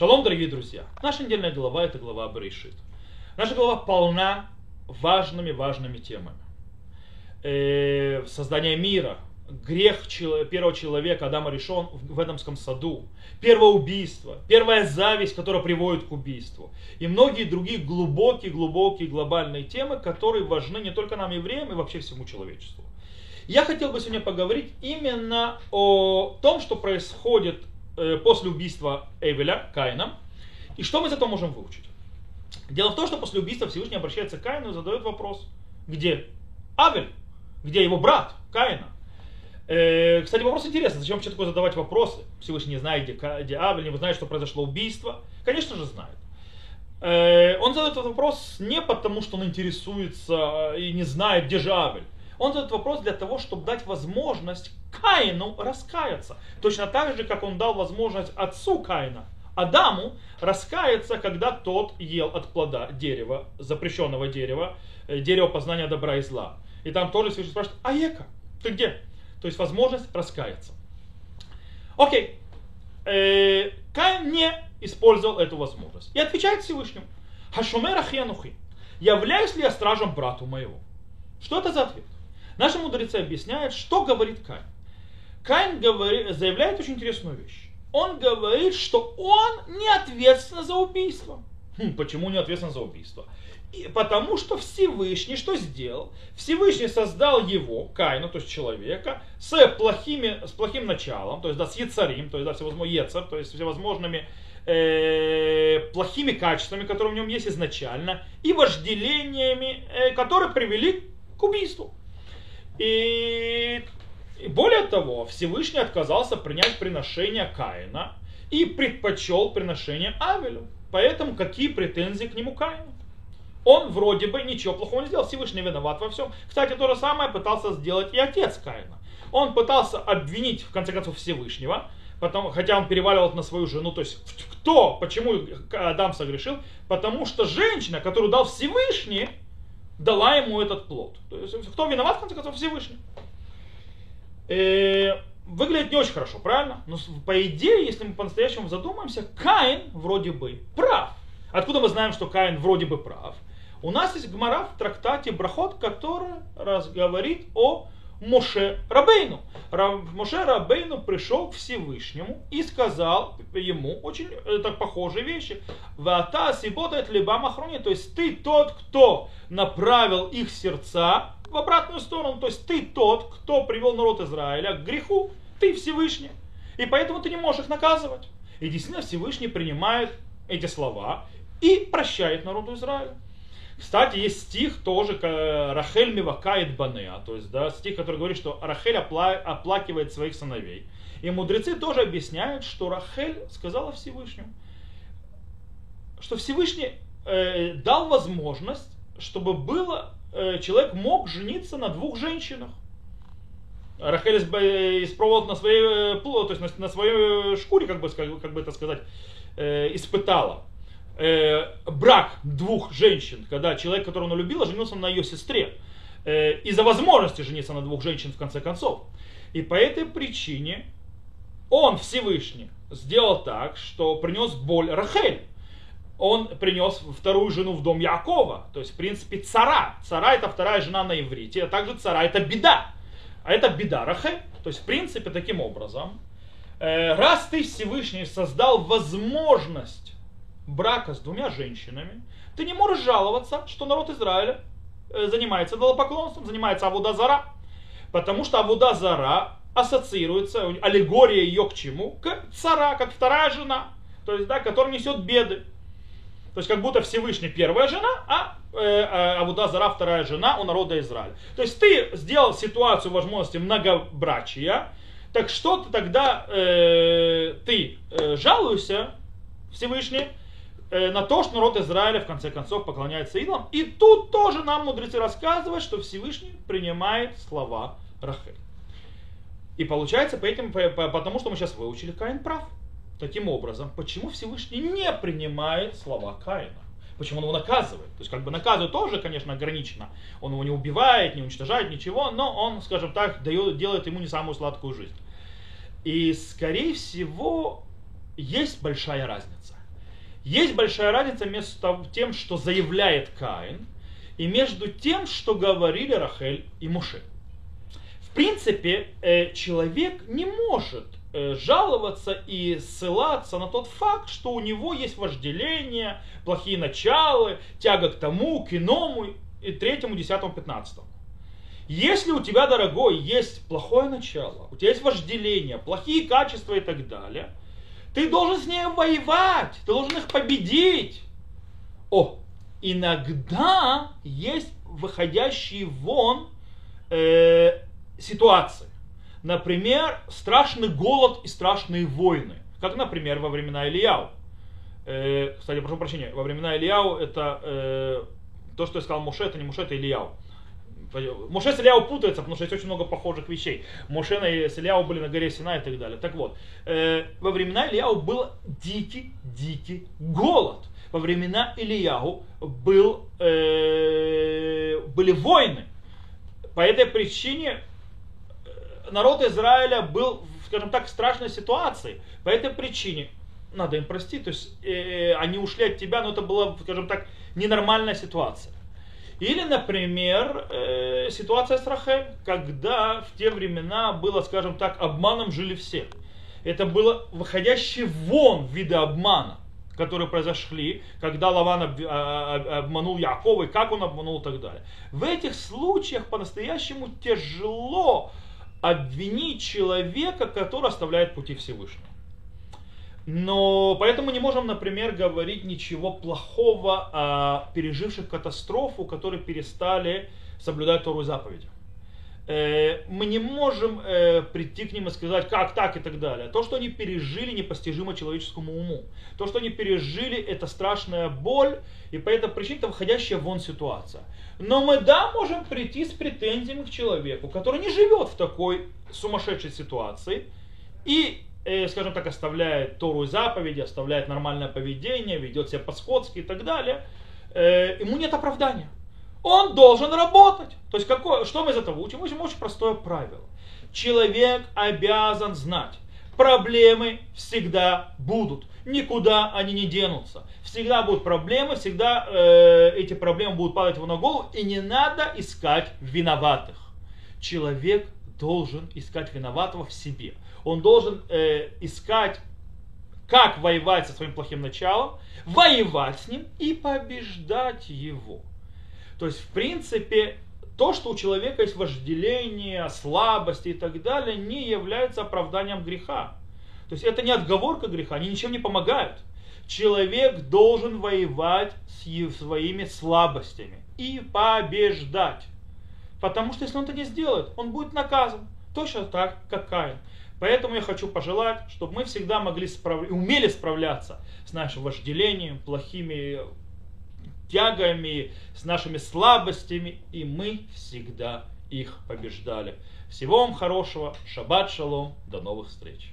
Шалом, дорогие друзья. Наша недельная глава – это глава Берешит. Наша глава полна важными-важными темами. Э, создание мира, грех первого человека, Адама решен в Эдамском саду, первое убийство, первая зависть, которая приводит к убийству, и многие другие глубокие-глубокие глобальные темы, которые важны не только нам, евреям, и вообще всему человечеству. Я хотел бы сегодня поговорить именно о том, что происходит Э, после убийства Эвеля, Каина. И что мы из этого можем выучить? Дело в том, что после убийства Всевышний обращается к Каину и задает вопрос, где Авель, где его брат Каина. Э, кстати, вопрос интересный, зачем вообще такое задавать вопросы? Всевышний не знает, где, Авель, не знает, что произошло убийство. Конечно же знает. Э, он задает этот вопрос не потому, что он интересуется и не знает, где же Авель. Он задает вопрос для того, чтобы дать возможность Каину раскаяться. Точно так же, как он дал возможность отцу Каина, Адаму, раскаяться, когда тот ел от плода дерева, запрещенного дерева, э, дерева познания добра и зла. И там тоже Всевышний спрашивает, а Ека, ты где? То есть возможность раскаяться. Окей. Э, Каин не использовал эту возможность. И отвечает Всевышнему. Хашумер Ахьянухи. Являюсь ли я стражем брату моего? Что это за ответ? Наши мудрецы объясняют, что говорит Каин. Каин говорит, заявляет очень интересную вещь. Он говорит, что он не ответственен за убийство. Хм, почему не ответственен за убийство? И потому что Всевышний что сделал? Всевышний создал его, Каина, то есть человека, с, плохими, с плохим началом, то есть да, с яцарим, то есть да, всевозможными ецар, то есть всевозможными э, плохими качествами, которые в нем есть изначально, и вожделениями, э, которые привели к убийству. И более того, Всевышний отказался принять приношение Каина и предпочел приношение Авелю. Поэтому какие претензии к нему Каину? Он вроде бы ничего плохого не сделал, Всевышний виноват во всем. Кстати, то же самое пытался сделать и отец Каина. Он пытался обвинить, в конце концов, Всевышнего, потому, хотя он переваливал на свою жену. То есть, кто, почему Адам согрешил? Потому что женщина, которую дал Всевышний, дала ему этот плод. То есть, кто виноват, в конце концов, Всевышний э, выглядит не очень хорошо, правильно? Но по идее, если мы по-настоящему задумаемся, Каин вроде бы прав. Откуда мы знаем, что Каин вроде бы прав? У нас есть гмара в трактате Брахот, который говорит о Моше Рабейну. Моше Рабейну пришел к Всевышнему и сказал ему очень э, так похожие вещи. Вата сиботает либо махрони, то есть ты тот, кто направил их сердца в обратную сторону. То есть ты тот, кто привел народ Израиля к греху, ты Всевышний. И поэтому ты не можешь их наказывать. И действительно Всевышний принимает эти слова и прощает народу Израиля. Кстати, есть стих тоже Рахель Мивакает Банеа, то есть да, стих, который говорит, что Рахель опла- оплакивает своих сыновей. И мудрецы тоже объясняют, что Рахель сказала Всевышнему, что Всевышний э, дал возможность, чтобы было Э, человек мог жениться на двух женщинах. Рахель испробовал на своей, э, то есть на, на своей шкуре, как бы, как бы это сказать, э, испытала брак двух женщин, когда человек, которого она любила, женился на ее сестре. Из-за возможности жениться на двух женщин в конце концов. И по этой причине он, Всевышний, сделал так, что принес боль Рахель он принес вторую жену в дом Якова, то есть в принципе цара. Цара это вторая жена на иврите, а также цара это беда. А это беда Рахель. То есть в принципе таким образом, э, раз ты Всевышний создал возможность брака с двумя женщинами, ты не можешь жаловаться, что народ Израиля э, занимается идолопоклонством, занимается Авуда Потому что Авуда Зара ассоциируется, аллегория ее к чему? К цара, как вторая жена, то есть, да, которая несет беды. То есть как будто Всевышний первая жена, а э, э, Авуда Зара вторая жена у народа Израиля. То есть ты сделал ситуацию возможности многобрачия, так что ты тогда э, ты э, жалуешься Всевышний на то, что народ Израиля в конце концов поклоняется идолам. И тут тоже нам мудрецы рассказывают, что Всевышний принимает слова Рахель. И получается, по этим, по, по, потому что мы сейчас выучили, Каин прав. Таким образом, почему Всевышний не принимает слова Каина? Почему он его наказывает? То есть как бы наказывает тоже, конечно, ограничено. Он его не убивает, не уничтожает, ничего, но он, скажем так, дает, делает ему не самую сладкую жизнь. И, скорее всего, есть большая разница. Есть большая разница между тем, что заявляет Каин, и между тем, что говорили Рахель и Муше. В принципе, э, человек не может э, жаловаться и ссылаться на тот факт, что у него есть вожделение, плохие началы, тяга к тому, к иному, и третьему, десятому, пятнадцатому. Если у тебя, дорогой, есть плохое начало, у тебя есть вожделение, плохие качества и так далее, ты должен с ней воевать, ты должен их победить. О, иногда есть выходящие вон э, ситуации. Например, страшный голод и страшные войны. Как, например, во времена Ильяу. Э, кстати, прошу прощения, во времена Ильяу это э, то, что я сказал Муше, это не Муше, это Ильяу. Моше с Ильяу путаются, потому что есть очень много похожих вещей. Моше с Ильяу были на горе Сина и так далее. Так вот, э, во времена Ильяу был дикий, дикий голод во времена Ильяу был, э, были войны. По этой причине э, народ Израиля был, скажем так, в страшной ситуации. По этой причине надо им простить. То есть э, они ушли от тебя, но это была, скажем так, ненормальная ситуация. Или, например, э, ситуация с Рахель, когда в те времена было, скажем так, обманом жили все. Это было выходящее вон виды обмана которые произошли, когда Лаван а, а, обманул Якова, и как он обманул и так далее. В этих случаях по-настоящему тяжело обвинить человека, который оставляет пути Всевышнего. Но поэтому не можем, например, говорить ничего плохого о переживших катастрофу, которые перестали соблюдать Тору заповеди. Э, мы не можем э, прийти к ним и сказать, как так и так далее. То, что они пережили, непостижимо человеческому уму. То, что они пережили, это страшная боль, и по этой причине это выходящая вон ситуация. Но мы, да, можем прийти с претензиями к человеку, который не живет в такой сумасшедшей ситуации, и, скажем так, оставляет Тору и заповеди, оставляет нормальное поведение, ведет себя по-сходски и так далее. Ему нет оправдания он должен работать. То есть какое, что мы из этого учим? Мы учим очень простое правило. Человек обязан знать, проблемы всегда будут. Никуда они не денутся. Всегда будут проблемы, всегда э, эти проблемы будут падать ему на голову, и не надо искать виноватых. Человек должен искать виноватого в себе. Он должен э, искать, как воевать со своим плохим началом, воевать с ним и побеждать его. То есть, в принципе, то, что у человека есть вожделение, слабости и так далее, не является оправданием греха. То есть это не отговорка греха, они ничем не помогают. Человек должен воевать с своими слабостями и побеждать. Потому что если он это не сделает, он будет наказан. Точно так, как Каин. Поэтому я хочу пожелать, чтобы мы всегда могли справ... умели справляться с нашим вожделением, плохими тягами, с нашими слабостями, и мы всегда их побеждали. Всего вам хорошего, шаббат шалом, до новых встреч.